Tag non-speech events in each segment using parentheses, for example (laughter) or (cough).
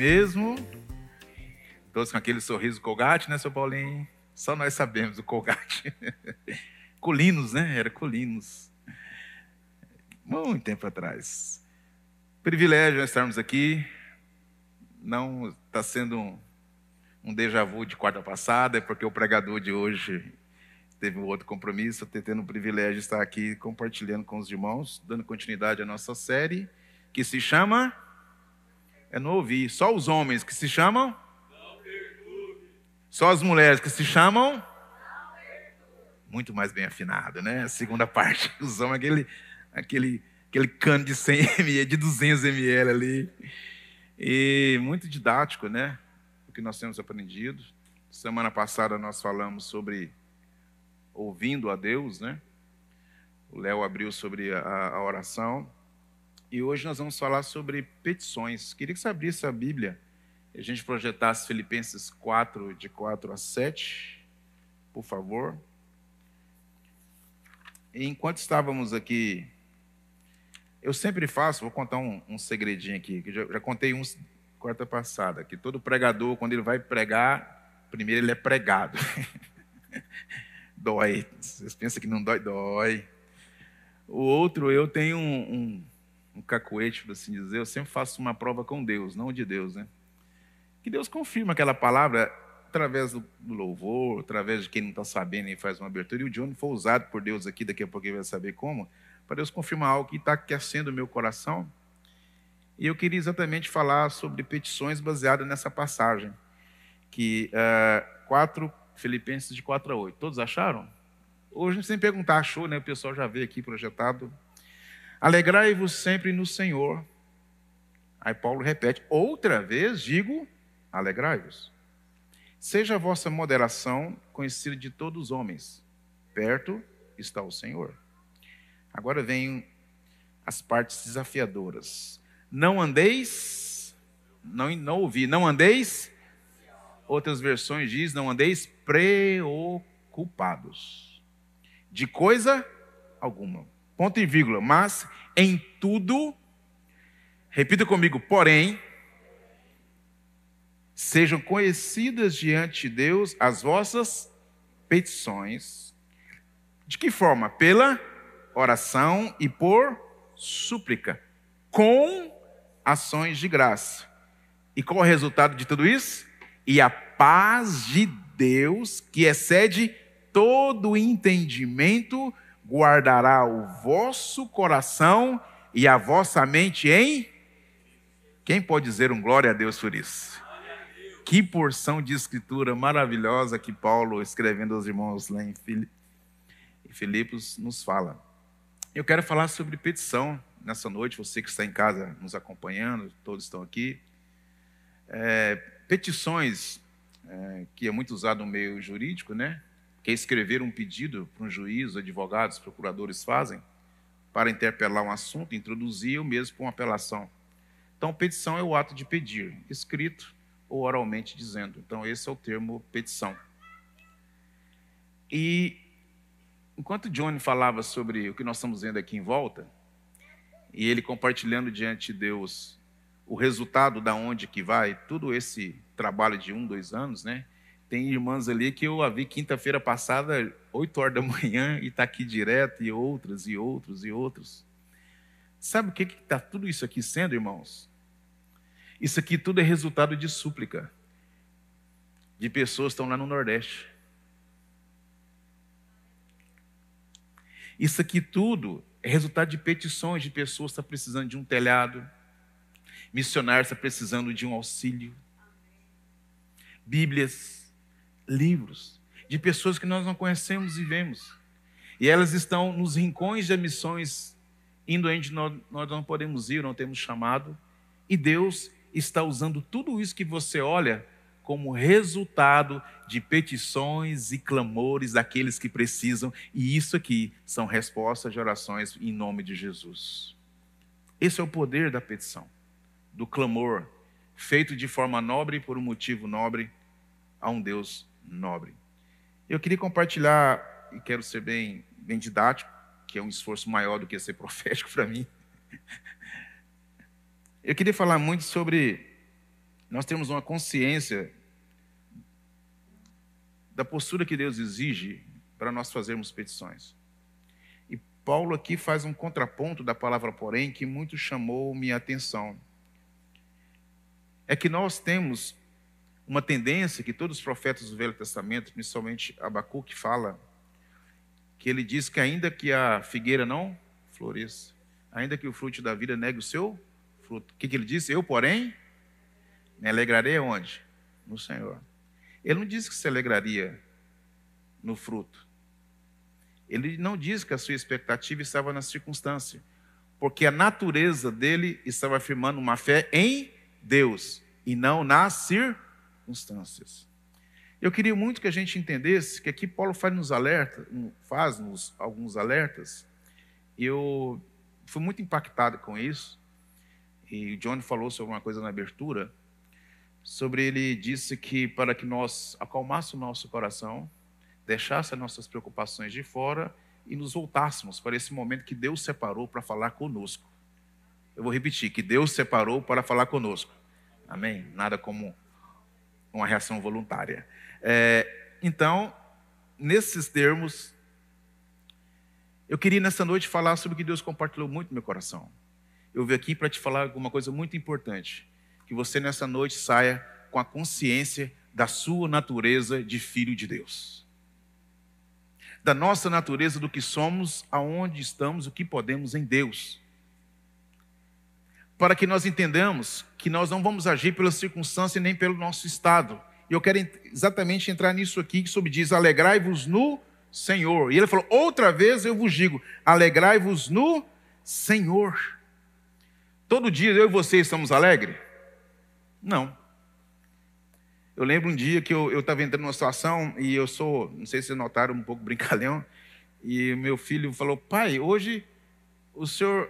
Mesmo? Todos com aquele sorriso colgate, né, seu Paulinho? Só nós sabemos o colgate. (laughs) Colinos, né? Era Colinos. Muito tempo atrás. Privilégio estarmos aqui. Não está sendo um, um déjà vu de quarta passada, é porque o pregador de hoje teve um outro compromisso, tendo o privilégio de estar aqui compartilhando com os irmãos, dando continuidade à nossa série, que se chama. É não ouvir. Só os homens que se chamam. Só as mulheres que se chamam. Muito mais bem afinado, né? A segunda parte. (laughs) Os homens, aquele, aquele, aquele cano de 100 (laughs) ml, de 200 ml ali. E muito didático, né? O que nós temos aprendido. Semana passada nós falamos sobre ouvindo a Deus, né? O Léo abriu sobre a, a, oração. E hoje nós vamos falar sobre petições. Queria que você abrisse a Bíblia e a gente projetasse Filipenses 4, de 4 a 7, por favor. E enquanto estávamos aqui, eu sempre faço, vou contar um, um segredinho aqui, que já, já contei uns quarta passada, que todo pregador, quando ele vai pregar, primeiro ele é pregado. (laughs) dói. Vocês pensam que não dói? Dói. O outro, eu tenho um, um, um cacuete, por assim dizer, eu sempre faço uma prova com Deus, não de Deus, né? Que Deus confirma aquela palavra através do louvor, através de quem não está sabendo e faz uma abertura. E o Johnny foi usado por Deus aqui, daqui a pouco ele vai saber como, para Deus confirmar algo que está aquecendo o meu coração. E eu queria exatamente falar sobre petições baseadas nessa passagem, que uh, 4, Filipenses de 4 a 8. Todos acharam? Hoje, sem perguntar, achou, né? O pessoal já vê aqui projetado. Alegrai-vos sempre no Senhor. Aí Paulo repete, outra vez digo, alegrai-vos. Seja a vossa moderação conhecida de todos os homens. Perto está o Senhor. Agora vem as partes desafiadoras. Não andeis, não, não ouvi, não andeis. Outras versões diz, não andeis preocupados de coisa alguma. Ponto e vírgula. Mas em tudo, repita comigo, porém, sejam conhecidas diante de Deus as vossas petições. De que forma? Pela oração e por súplica, com ações de graça. E qual o resultado de tudo isso? E a paz de Deus, que excede todo entendimento, guardará o vosso coração e a vossa mente em. Quem pode dizer um glória a Deus por isso? Que porção de escritura maravilhosa que Paulo, escrevendo aos irmãos lá em Filipos, nos fala. Eu quero falar sobre petição nessa noite, você que está em casa nos acompanhando, todos estão aqui. É, petições, é, que é muito usado no meio jurídico, né? Que é escrever um pedido para um juiz, advogados, procuradores fazem, para interpelar um assunto, introduzir o mesmo com apelação. Então, petição é o ato de pedir, escrito ou oralmente dizendo. Então, esse é o termo petição. E enquanto John falava sobre o que nós estamos vendo aqui em volta, e ele compartilhando diante de Deus o resultado da onde que vai, todo esse trabalho de um, dois anos, né? Tem irmãs ali que eu a vi quinta-feira passada, oito horas da (laughs) manhã, e está aqui direto, e outras, e outros, e outros. Sabe o que está tudo isso aqui sendo, irmãos? Isso aqui tudo é resultado de súplica. De pessoas que estão lá no Nordeste. Isso aqui tudo é resultado de petições de pessoas que estão precisando de um telhado, missionário está precisando de um auxílio. Bíblias, livros, de pessoas que nós não conhecemos e vemos. E elas estão nos rincões de missões, indo onde nós, não podemos ir, não temos chamado. E Deus está usando tudo isso que você olha como resultado de petições e clamores daqueles que precisam, e isso aqui são respostas de orações em nome de Jesus. Esse é o poder da petição, do clamor, feito de forma nobre por um motivo nobre a um Deus nobre. Eu queria compartilhar, e quero ser bem, bem didático, que é um esforço maior do que ser (laughs) profético para mim. Eu queria falar muito sobre nós temos uma consciência da postura que Deus exige para nós fazermos petições. E Paulo aqui faz um contraponto da palavra porém que muito chamou minha atenção. É que nós temos uma tendência que todos os profetas do Velho Testamento, principalmente Abacuque, fala, que ele diz que ainda que a figueira não floresça, ainda que o fruto da vida negue o seu fruto. O que, que ele disse? Eu, porém, me alegrarei onde? No Senhor. Ele não disse que se alegraria no fruto. Ele não diz que a sua expectativa estava na circunstância, porque a natureza dele estava afirmando uma fé em Deus e não nas circunstâncias. Eu queria muito que a gente entendesse que aqui Paulo faz nos alerta, faz nos alguns alertas. Eu fui muito impactado com isso. E o John falou sobre uma coisa na abertura, sobre ele disse que para que nós acalmássemos o nosso coração, deixasse as nossas preocupações de fora e nos voltássemos para esse momento que Deus separou para falar conosco. Eu vou repetir, que Deus separou para falar conosco. Amém? Nada como uma reação voluntária. É, então, nesses termos, eu queria nessa noite falar sobre o que Deus compartilhou muito no meu coração. Eu vim aqui para te falar alguma coisa muito importante. Que você nessa noite saia com a consciência da sua natureza de filho de Deus da nossa natureza, do que somos, aonde estamos, o que podemos em Deus. Para que nós entendamos que nós não vamos agir pela circunstância nem pelo nosso estado. E eu quero exatamente entrar nisso aqui, que sobre diz: alegrai-vos no Senhor. E ele falou: outra vez eu vos digo, alegrai-vos no Senhor. Todo dia eu e você estamos alegres? Não. Eu lembro um dia que eu estava entrando numa situação e eu sou, não sei se vocês notaram, um pouco brincalhão, e meu filho falou: Pai, hoje o senhor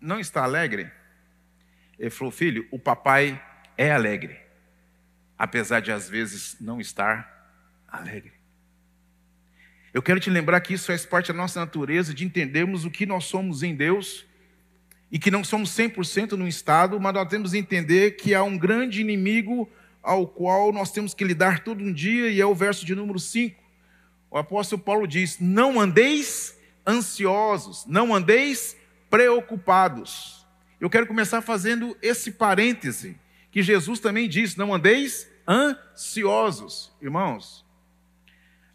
não está alegre? Ele falou: Filho, o papai é alegre, apesar de às vezes não estar alegre. Eu quero te lembrar que isso faz parte da nossa natureza de entendermos o que nós somos em Deus e que não somos 100% no estado, mas nós temos que entender que há um grande inimigo ao qual nós temos que lidar todo um dia, e é o verso de número 5. O apóstolo Paulo diz: Não andeis ansiosos, não andeis preocupados. Eu quero começar fazendo esse parêntese, que Jesus também disse: Não andeis ansiosos. Irmãos,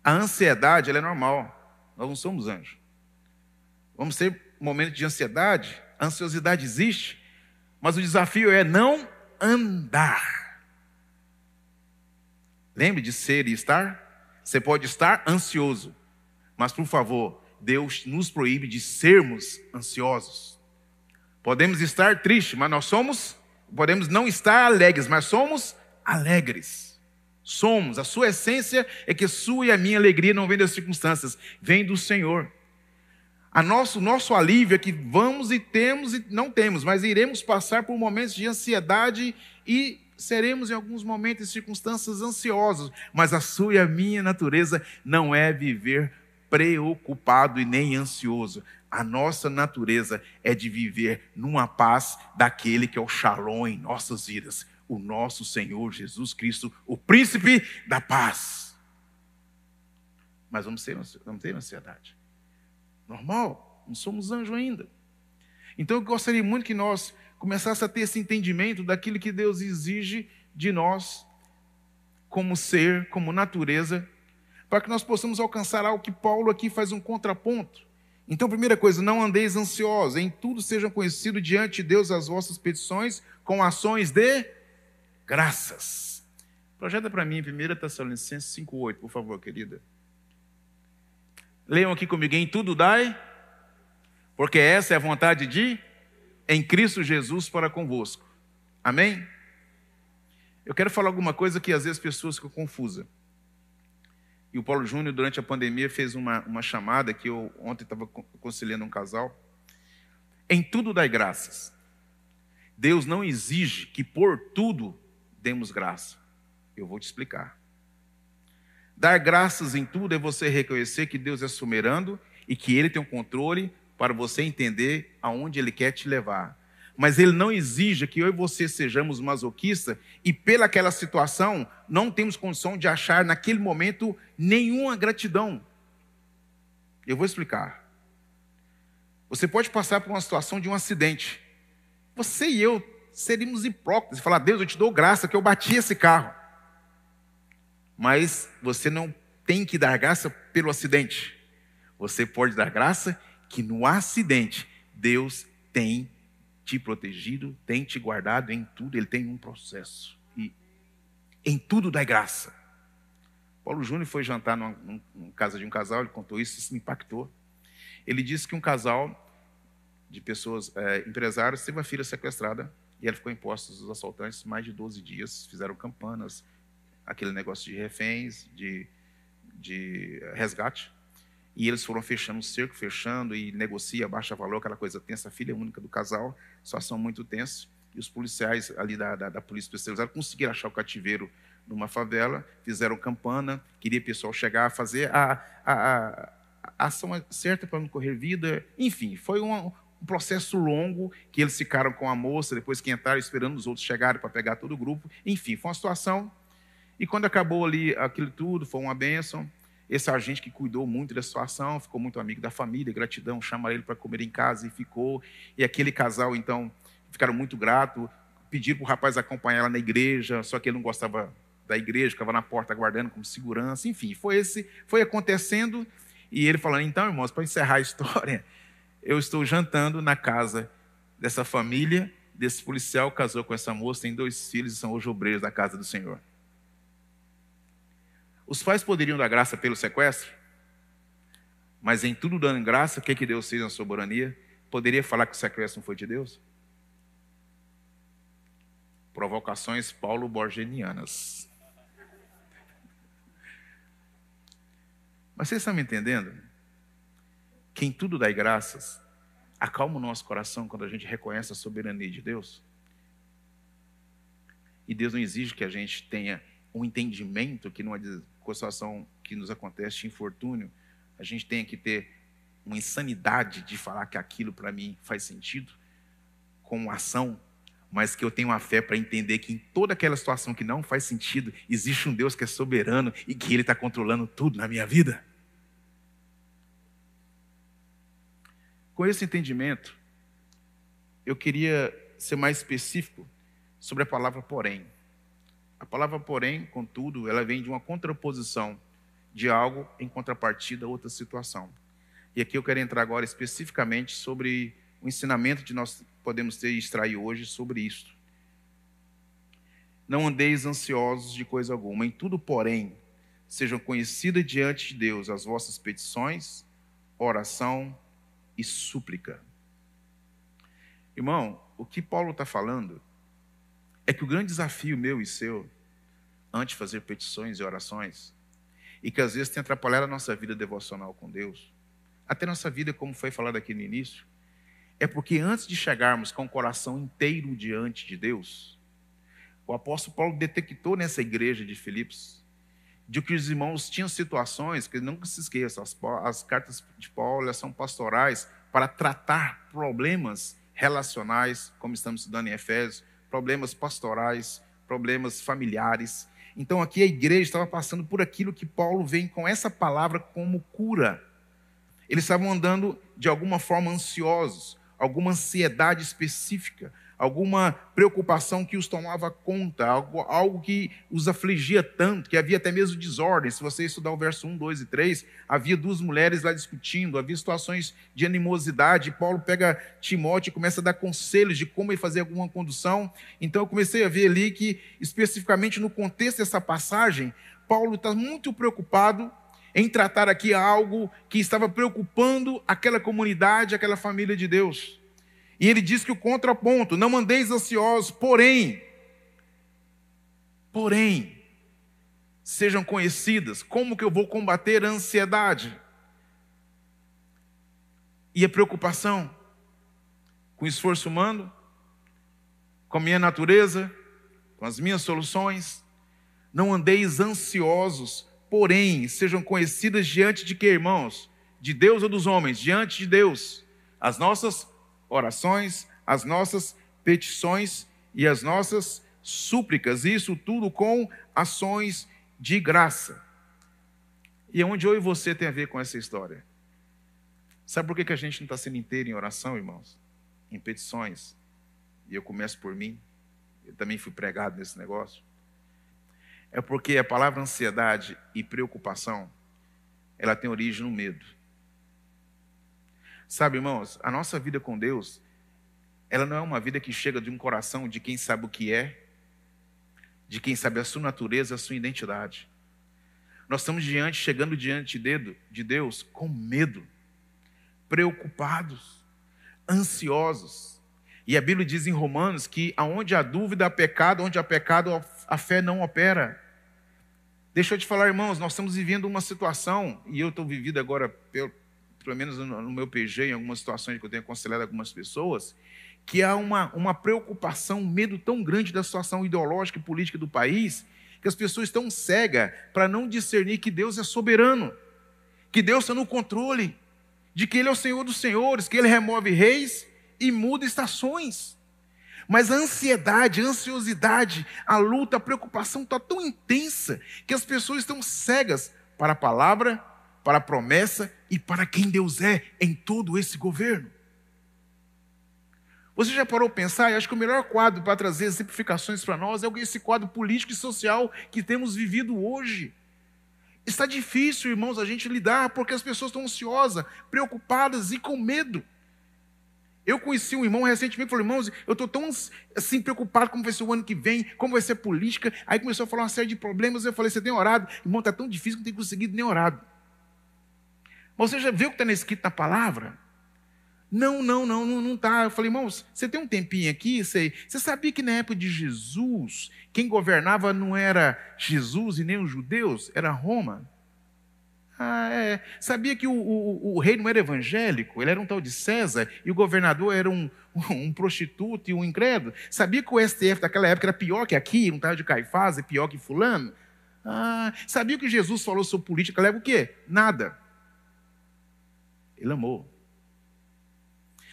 a ansiedade é normal, nós não somos anjos. Vamos ter momentos de ansiedade, a ansiosidade existe, mas o desafio é não andar Lembre de ser e estar. Você pode estar ansioso, mas por favor, Deus nos proíbe de sermos ansiosos. Podemos estar tristes, mas nós somos, podemos não estar alegres, mas somos alegres. Somos, a sua essência é que sua e a minha alegria não vem das circunstâncias, vem do Senhor. A nosso, nosso alívio é que vamos e temos e não temos, mas iremos passar por momentos de ansiedade e seremos em alguns momentos e circunstâncias ansiosos, mas a sua e a minha natureza não é viver preocupado e nem ansioso. A nossa natureza é de viver numa paz daquele que é o shalom em nossas vidas, o nosso Senhor Jesus Cristo, o príncipe da paz. Mas vamos ter, vamos ter ansiedade. Normal, não somos anjo ainda. Então eu gostaria muito que nós começasse a ter esse entendimento daquilo que Deus exige de nós, como ser, como natureza, para que nós possamos alcançar algo que Paulo aqui faz um contraponto. Então, primeira coisa, não andeis ansiosos, em tudo sejam conhecidos diante de Deus as vossas petições com ações de graças. Projeta para mim 1 Tessalonicenses 5,8, por favor, querida. Leiam aqui comigo, em tudo dai, porque essa é a vontade de em Cristo Jesus para convosco. Amém? Eu quero falar alguma coisa que às vezes as pessoas ficam confusas. E o Paulo Júnior, durante a pandemia, fez uma, uma chamada que eu ontem estava conciliando um casal. Em tudo dai graças. Deus não exige que por tudo demos graça. Eu vou te explicar. Dar graças em tudo é você reconhecer que Deus é soberano e que Ele tem o um controle para você entender aonde Ele quer te levar. Mas ele não exige que eu e você sejamos masoquistas e pelaquela situação não temos condição de achar naquele momento nenhuma gratidão. Eu vou explicar. Você pode passar por uma situação de um acidente. Você e eu seríamos hipócritas e falar: Deus, eu te dou graça que eu bati esse carro. Mas você não tem que dar graça pelo acidente. Você pode dar graça que no acidente Deus tem te protegido, tem te guardado em tudo, ele tem um processo. E em tudo dá graça. Paulo Júnior foi jantar numa, numa casa de um casal, ele contou isso, isso me impactou. Ele disse que um casal de pessoas, é, empresários, teve uma filha sequestrada e ela ficou em postos dos assaltantes mais de 12 dias. Fizeram campanas, aquele negócio de reféns, de, de resgate. E eles foram fechando o cerco, fechando e negocia, baixa valor, aquela coisa tensa. A filha única do casal, situação muito tensa. E os policiais ali da, da, da polícia especializada conseguiram achar o cativeiro numa favela, fizeram campana, queria o pessoal chegar a fazer a, a, a, ação certa para não correr vida. Enfim, foi um, um processo longo que eles ficaram com a moça, depois que entraram, esperando os outros chegarem para pegar todo o grupo. Enfim, foi uma situação. E quando acabou ali aquilo tudo, foi uma bênção. Esse agente que cuidou muito da situação, ficou muito amigo da família, gratidão, chama ele para comer em casa e ficou. E aquele casal, então, ficaram muito gratos, pediram para o rapaz acompanhar ela na igreja, só que ele não gostava da igreja, ficava na porta aguardando como segurança, enfim, foi esse, foi acontecendo, e ele falando, então, irmãos, para encerrar a história, eu estou jantando na casa dessa família, desse policial, casou com essa moça, tem dois filhos e são hoje obreiros da casa do Senhor. Os pais poderiam dar graça pelo sequestro, mas em tudo dando graça, o que, que Deus fez na soberania? Poderia falar que o sequestro não foi de Deus? Provocações paulo borgenianas. Mas vocês estão me entendendo? Quem tudo dá graças, acalma o nosso coração quando a gente reconhece a soberania de Deus. E Deus não exige que a gente tenha um entendimento que numa situação que nos acontece de infortúnio, a gente tenha que ter uma insanidade de falar que aquilo para mim faz sentido, com ação, mas que eu tenho a fé para entender que em toda aquela situação que não faz sentido, existe um Deus que é soberano e que Ele está controlando tudo na minha vida. Com esse entendimento, eu queria ser mais específico sobre a palavra porém. A palavra porém, contudo, ela vem de uma contraposição de algo em contrapartida a outra situação. E aqui eu quero entrar agora especificamente sobre o ensinamento que nós podemos ter e extrair hoje sobre isto. Não andeis ansiosos de coisa alguma, em tudo, porém, sejam conhecidas diante de Deus as vossas petições, oração e súplica. Irmão, o que Paulo está falando é que o grande desafio meu e seu, antes de fazer petições e orações, e que às vezes tem atrapalhado a nossa vida devocional com Deus, até nossa vida, como foi falado aqui no início, é porque antes de chegarmos com o coração inteiro diante de Deus, o apóstolo Paulo detectou nessa igreja de Filipos de que os irmãos tinham situações, que nunca se esqueçam, as, as cartas de Paulo são pastorais para tratar problemas relacionais, como estamos estudando em Efésios, problemas pastorais, problemas familiares. Então aqui a igreja estava passando por aquilo que Paulo vem com essa palavra como cura. Eles estavam andando de alguma forma ansiosos, alguma ansiedade específica, alguma preocupação que os tomava conta, algo, algo que os afligia tanto, que havia até mesmo desordem. Se você estudar o verso 1, 2 e 3, havia duas mulheres lá discutindo, havia situações de animosidade. Paulo pega Timóteo e começa a dar conselhos de como ele fazer alguma condução. Então eu comecei a ver ali que, especificamente no contexto dessa passagem, Paulo está muito preocupado em tratar aqui algo que estava preocupando aquela comunidade, aquela família de Deus. E ele diz que o contraponto, não andeis ansiosos, porém, porém, sejam conhecidas. Como que eu vou combater a ansiedade? E a preocupação? Com esforço humano? Com a minha natureza? Com as minhas soluções? Não andeis ansiosos, porém, sejam conhecidas diante de que, irmãos? De Deus ou dos homens? Diante de Deus. As nossas orações, as nossas petições e as nossas súplicas, isso tudo com ações de graça. E onde eu e você tem a ver com essa história? Sabe por que, que a gente não está sendo inteiro em oração, irmãos? Em petições. E eu começo por mim. Eu também fui pregado nesse negócio. É porque a palavra ansiedade e preocupação, ela tem origem no medo. Sabe, irmãos, a nossa vida com Deus, ela não é uma vida que chega de um coração de quem sabe o que é, de quem sabe a sua natureza, a sua identidade. Nós estamos diante, chegando diante de Deus com medo, preocupados, ansiosos. E a Bíblia diz em Romanos que aonde há dúvida há pecado, onde há pecado a fé não opera. Deixa eu te falar, irmãos, nós estamos vivendo uma situação, e eu estou vivido agora, pelo, menos no meu PG, em algumas situações que eu tenho aconselhado algumas pessoas, que há uma, uma preocupação, um medo tão grande da situação ideológica e política do país, que as pessoas estão cegas para não discernir que Deus é soberano, que Deus está no controle, de que Ele é o Senhor dos senhores, que Ele remove reis e muda estações. Mas a ansiedade, a ansiosidade, a luta, a preocupação está tão intensa que as pessoas estão cegas para a palavra, para a promessa e para quem Deus é em todo esse governo. Você já parou para pensar? Eu acho que o melhor quadro para trazer exemplificações para nós é esse quadro político e social que temos vivido hoje. Está difícil, irmãos, a gente lidar porque as pessoas estão ansiosas, preocupadas e com medo. Eu conheci um irmão recentemente, falou, irmãos, eu estou tão assim preocupado como vai ser o ano que vem, como vai ser a política. Aí começou a falar uma série de problemas. Eu falei, você tem orado? Irmão, está tão difícil que não tem conseguido nem orado. Mas você já viu o que está escrito na palavra? Não, não, não, não está. Eu falei, irmãos, você tem um tempinho aqui? Você, você sabia que na época de Jesus, quem governava não era Jesus e nem os judeus, era Roma? Ah, é. Sabia que o, o, o, rei não era evangélico, ele era um tal de César, e o governador era um, (laughs) um prostituto e um incrédulo? Sabia que o STF daquela época era pior que aqui, não estava de Caifás, é pior que fulano? Ah, sabia que Jesus falou sobre política, leva o quê? Nada. Ele amou.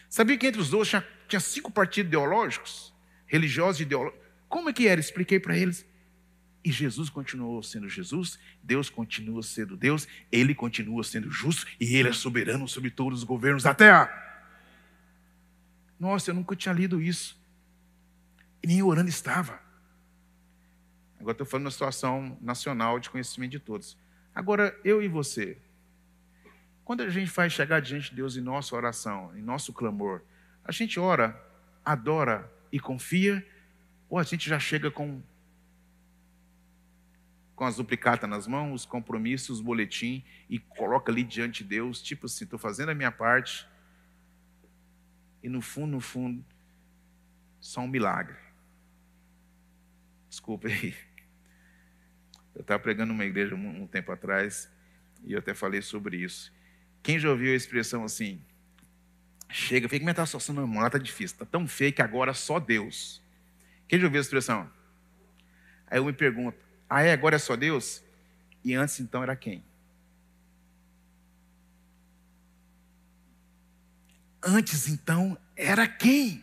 Sabia que entre os dois tinha, tinha cinco partidos ideológicos, religiosos e ideológicos? Como é que era? Expliquei para eles. E Jesus continuou sendo Jesus, Deus continua sendo Deus, Ele continua sendo justo e Ele é soberano sobre todos os governos da terra. Nossa, eu nunca tinha lido isso. E nem orando estava. Agora estou falando uma situação nacional de conhecimento de todos. Agora, eu e você, quando a gente vai chegar diante de Deus em nossa oração, em nosso clamor, a gente ora, adora e confia, ou a gente já chega com com as duplicatas nas mãos, os compromissos, os boletim e coloca ali diante de Deus, tipo assim, estou fazendo a minha parte e no fundo, no fundo, só um milagre. Desculpa aí. Eu estava pregando numa igreja um, um tempo atrás e eu até falei sobre isso. Quem já ouviu a expressão assim? Chega, fica, a situação? Não, ela está difícil, está tão feio que agora só Deus. Quem já ouviu a expressão? Aí eu me pergunto, ah, é? Agora é só Deus? E antes então era quem? Antes então era quem?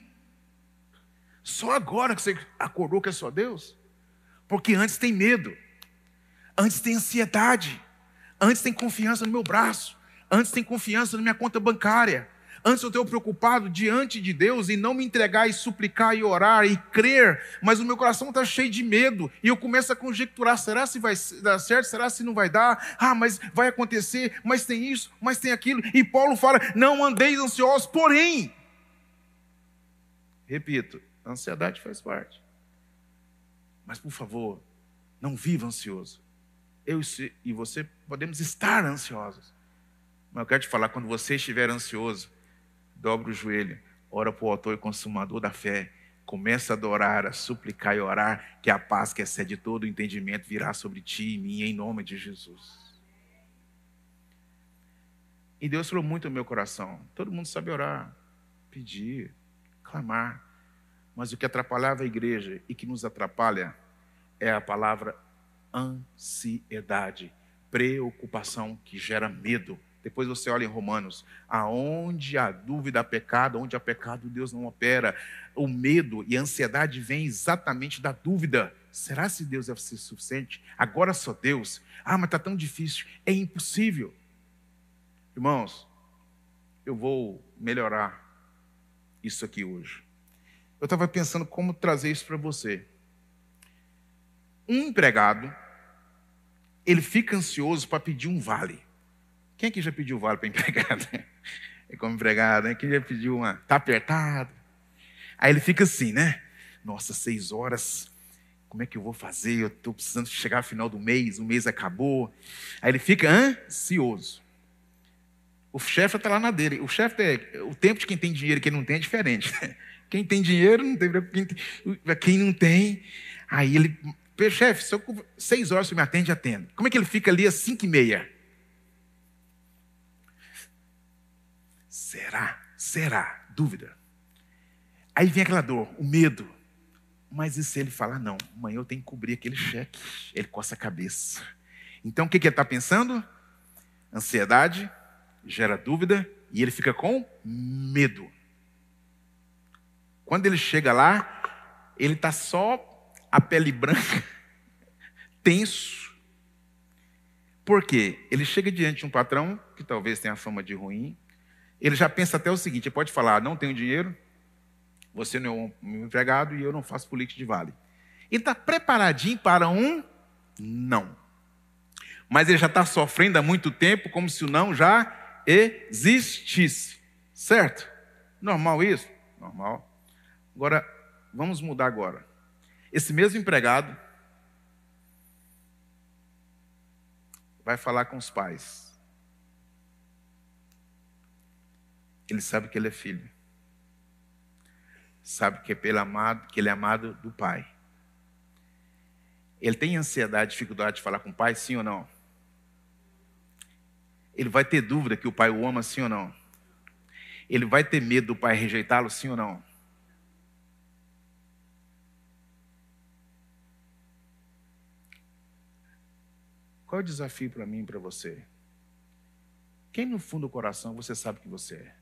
Só agora que você acordou que é só Deus? Porque antes tem medo, antes tem ansiedade, antes tem confiança no meu braço, antes tem confiança na minha conta bancária, Antes eu estou preocupado diante de Deus e não me entregar e suplicar e orar e crer, mas o meu coração está cheio de medo e eu começo a conjecturar: será se vai dar certo? Será se não vai dar? Ah, mas vai acontecer, mas tem isso, mas tem aquilo. E Paulo fala: não andeis ansiosos, porém. Repito, a ansiedade faz parte. Mas por favor, não viva ansioso. Eu e você podemos estar ansiosos. Mas eu quero te falar, quando você estiver ansioso, dobra o joelho, ora para o autor e consumador da fé, começa a adorar, a suplicar e orar, que a paz que excede todo o entendimento virá sobre ti e mim, em nome de Jesus. E Deus falou muito no meu coração. Todo mundo sabe orar, pedir, clamar. Mas o que atrapalhava a igreja e que nos atrapalha é a palavra ansiedade, preocupação que gera medo Depois você olha em Romanos, aonde a dúvida há pecado, onde há pecado Deus não opera. O medo e a ansiedade vêm exatamente da dúvida. Será se Deus é suficiente? Agora só Deus. Ah, mas está tão difícil. É impossível. Irmãos, eu vou melhorar isso aqui hoje. Eu estava pensando como trazer isso para você. Um empregado, ele fica ansioso para pedir um vale. Quem aqui já pediu vale para empregado? (laughs) É como empregado, né? Quem já pediu uma? Está apertado. Aí ele fica assim, né? Nossa, seis horas, como é que eu vou fazer? Eu estou precisando chegar ao final do mês, o mês acabou. Aí ele fica ansioso. O chefe está lá na dele. O chefe é. O tempo de quem tem dinheiro e quem não tem é diferente. Quem tem dinheiro não tem. Quem, não tem. Aí ele. Chefe, seis horas você me atende, atendo. Como é que ele fica ali às cinco e meia? Será? Será? Dúvida. Aí vem aquela dor, o medo. Mas e se ele falar, não, amanhã eu tenho que cobrir aquele cheque? Ele coça a cabeça. Então o que, que ele está pensando? Ansiedade, gera dúvida e ele fica com medo. Quando ele chega lá, ele está só a pele branca, (laughs) tenso. Por quê? Ele chega diante de um patrão que talvez tenha fama de ruim. Ele já pensa até o seguinte: ele pode falar, não tenho dinheiro, você não é um empregado e eu não faço política de vale. Ele está preparadinho para um não. Mas ele já está sofrendo há muito tempo, como se o não já existisse. Certo? Normal isso? Normal. Agora, vamos mudar agora. Esse mesmo empregado vai falar com os pais. Ele sabe que ele é filho. Sabe que, é pelo amado, que ele é amado do pai. Ele tem ansiedade, dificuldade de falar com o pai, sim ou não? Ele vai ter dúvida que o pai o ama, sim ou não? Ele vai ter medo do pai rejeitá-lo, sim ou não? Qual é o desafio para mim e para você? Quem no fundo do coração você sabe que você é?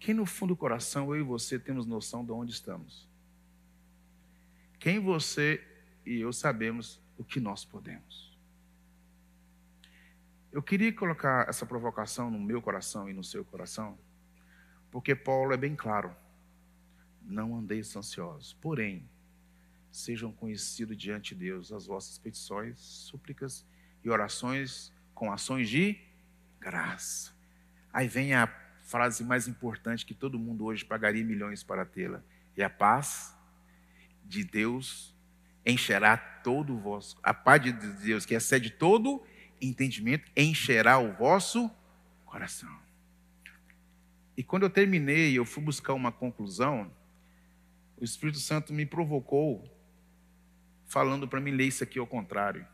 Quem no fundo do coração eu e você temos noção de onde estamos? Quem você e eu sabemos o que nós podemos? Eu queria colocar essa provocação no meu coração e no seu coração, porque Paulo é bem claro. Não andeis ansiosos, porém, sejam conhecidos diante de Deus as vossas petições, súplicas e orações com ações de graça. Aí vem a frase mais importante que todo mundo hoje pagaria milhões para tê-la. E a paz de Deus encherá todo o vosso. A paz de Deus, que excede todo entendimento encherá o vosso coração. E quando eu terminei, eu fui buscar uma conclusão, o Espírito Santo me provocou, falando para mim ler isso aqui ao contrário.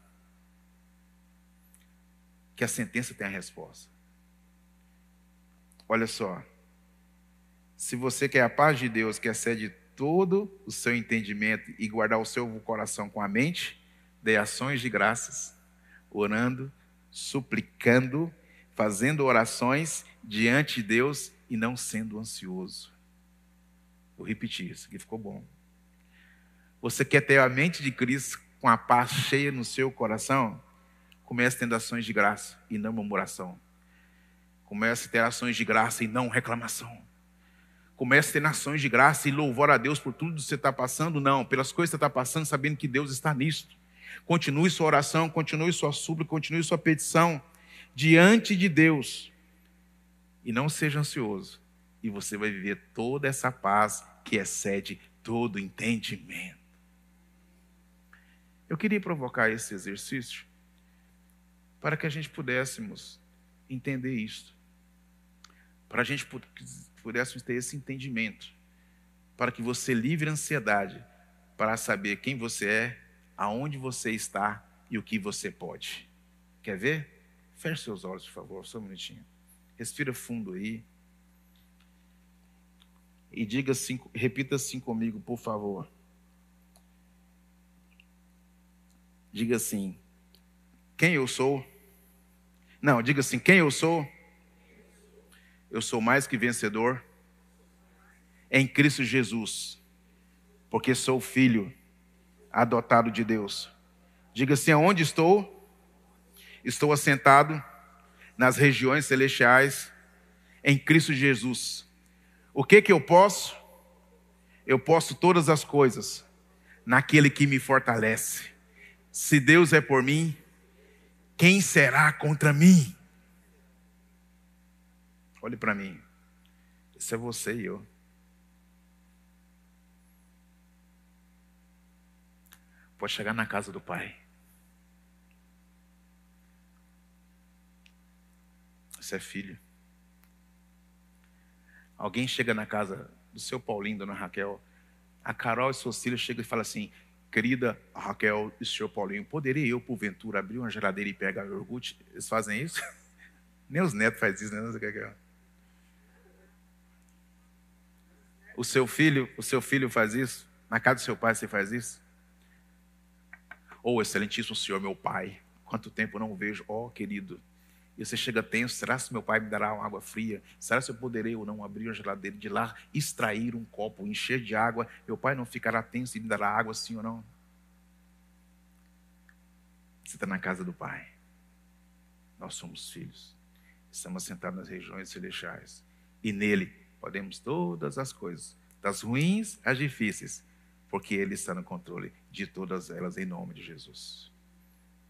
Que a sentença tem a resposta. Olha só. Se você quer a paz de Deus, que excede todo o seu entendimento e guardar o seu coração com a mente, dê ações de graças orando, suplicando, fazendo orações diante de Deus e não sendo ansioso. Vou repetir isso, que ficou bom. Você quer ter a mente de Cristo com a paz cheia no seu coração? Comece tendo ações de graça e não murmuração. Comece a ter ações de graça e não reclamação. Comece a ter ações de graça e louvor a Deus por tudo que você está passando, não, pelas coisas que você está passando, sabendo que Deus está nisto. Continue sua oração, continue sua súplica, continue sua petição diante de Deus. E não seja ansioso. E você vai viver toda essa paz que excede todo entendimento. Eu queria provocar esse exercício para que a gente pudéssemos entender isto. Para a gente pudéssemos ter esse entendimento. Para que você livre a ansiedade para saber quem você é aonde você está e o que você pode. Quer ver? Feche seus olhos, por favor, só um minutinho. Respira fundo aí. E diga assim, repita assim comigo, por favor. Diga assim: Quem eu sou? Não, diga assim: quem eu sou? Eu sou mais que vencedor em Cristo Jesus, porque sou filho adotado de Deus. Diga assim: aonde estou? Estou assentado nas regiões celestiais em Cristo Jesus. O que que eu posso? Eu posso todas as coisas naquele que me fortalece. Se Deus é por mim, quem será contra mim? Olhe para mim. Isso é você e eu. Pode chegar na casa do Pai. Você é filho. Alguém chega na casa do seu Paulinho, dona Raquel, a Carol e seus filhos chegam e falam assim: querida Raquel e senhor Paulinho, poderia eu, porventura, abrir uma geladeira e pegar iogurte? Eles fazem isso? (laughs) Nem os netos fazem isso, né? Não sei o seu filho, o seu filho faz isso? Na casa do seu pai você faz isso? Ou oh, excelentíssimo senhor, meu pai, quanto tempo não o vejo, ó oh, querido, e você chega tenso, será que meu pai me dará água fria? Será que eu poderei ou não abrir a geladeira de lá, extrair um copo, encher de água? Meu pai não ficará tenso e me dará água sim ou não? Você está na casa do pai. Nós somos filhos. Estamos sentados nas regiões celestiais. E nele podemos todas as coisas, das ruins às difíceis, porque ele está no controle de todas elas, em nome de Jesus.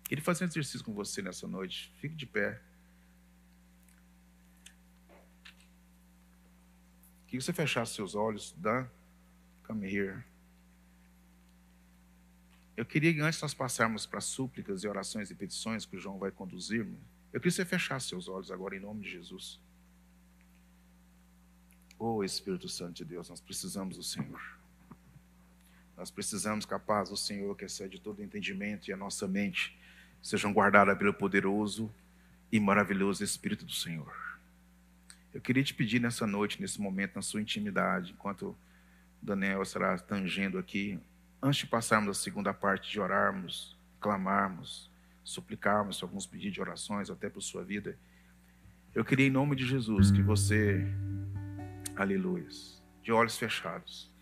Queria fazer um exercício com você nessa noite. Fique de pé. Que você fechasse seus olhos, Dan, come here. Eu queria que antes nós passarmos para súplicas e orações e petições que o João vai conduzir, eu queria que você fechasse seus olhos agora em nome de Jesus. Oh Espírito Santo de Deus, nós precisamos do Senhor. Nós precisamos que a paz do Senhor, que excede todo entendimento, e a nossa mente sejam guardadas pelo poderoso e maravilhoso Espírito do Senhor. Eu queria te pedir nessa noite, nesse momento, na sua intimidade, enquanto Daniel estará tangendo aqui, antes de passarmos a segunda parte de orarmos, clamarmos, suplicarmos alguns pedidos de orações, até por sua vida, eu queria, em nome de Jesus, que você, aleluia, de olhos fechados,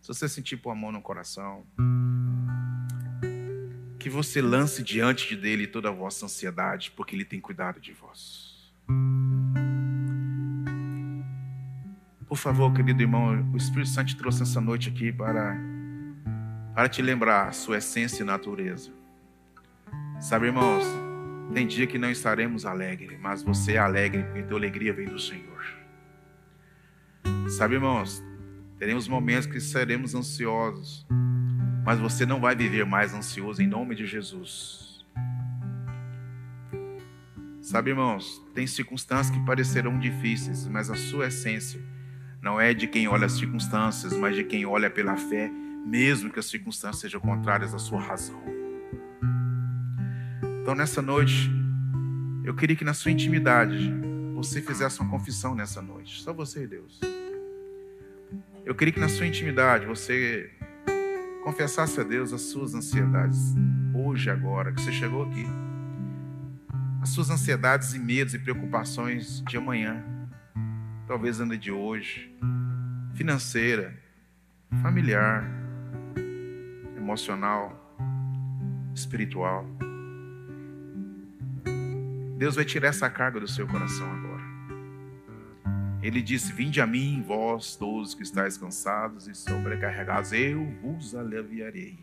se você sentir pôr a mão no coração, que você lance diante dele toda a vossa ansiedade, porque ele tem cuidado de vós. Por favor, querido irmão, o Espírito Santo te trouxe essa noite aqui para, para te lembrar a sua essência e natureza. Sabe, irmãos, tem dia que não estaremos alegres, mas você é alegre porque tua alegria vem do Senhor. Sabe, irmãos, teremos momentos que seremos ansiosos, mas você não vai viver mais ansioso em nome de Jesus. Sabe, irmãos, tem circunstâncias que parecerão difíceis, mas a sua essência não é de quem olha as circunstâncias, mas de quem olha pela fé, mesmo que as circunstâncias sejam contrárias à sua razão. Então, nessa noite, eu queria que na sua intimidade você fizesse uma confissão nessa noite, só você e Deus. Eu queria que na sua intimidade você confessasse a Deus as suas ansiedades, hoje, agora, que você chegou aqui. As suas ansiedades e medos e preocupações de amanhã talvez anda de hoje, financeira, familiar, emocional, espiritual. Deus vai tirar essa carga do seu coração agora. Ele disse: Vinde a mim, vós todos que estáis cansados e sobrecarregados, eu vos aliviarei.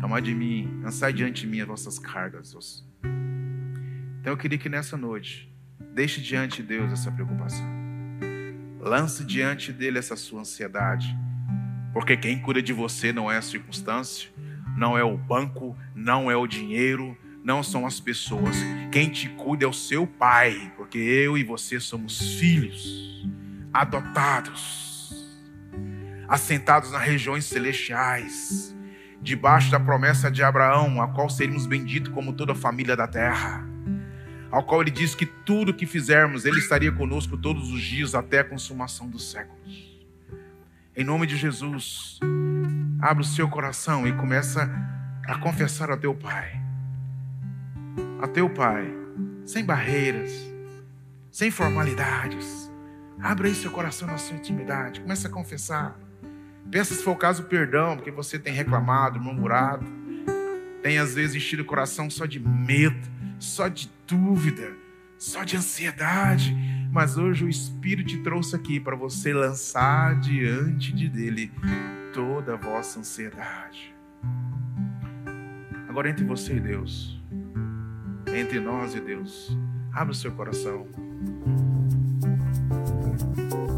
Tomai de mim, lançai diante de mim as vossas cargas. Então eu queria que nessa noite Deixe diante de Deus essa preocupação. Lance diante dele essa sua ansiedade. Porque quem cura de você não é a circunstância, não é o banco, não é o dinheiro, não são as pessoas. Quem te cuida é o seu pai, porque eu e você somos filhos, adotados, assentados nas regiões celestiais, debaixo da promessa de Abraão, a qual seríamos benditos como toda a família da terra ao qual ele diz que tudo que fizermos, ele estaria conosco todos os dias até a consumação dos séculos. Em nome de Jesus, abra o seu coração e começa a confessar ao teu Pai a teu Pai, sem barreiras, sem formalidades. Abra aí seu coração na sua intimidade, comece a confessar. Peça se for o caso perdão, porque você tem reclamado, murmurado, tem às vezes enchido o coração só de medo, só de dúvida, só de ansiedade. Mas hoje o Espírito te trouxe aqui para você lançar diante de dele toda a vossa ansiedade. Agora entre você e Deus, entre nós e Deus, abra o seu coração. Thank you.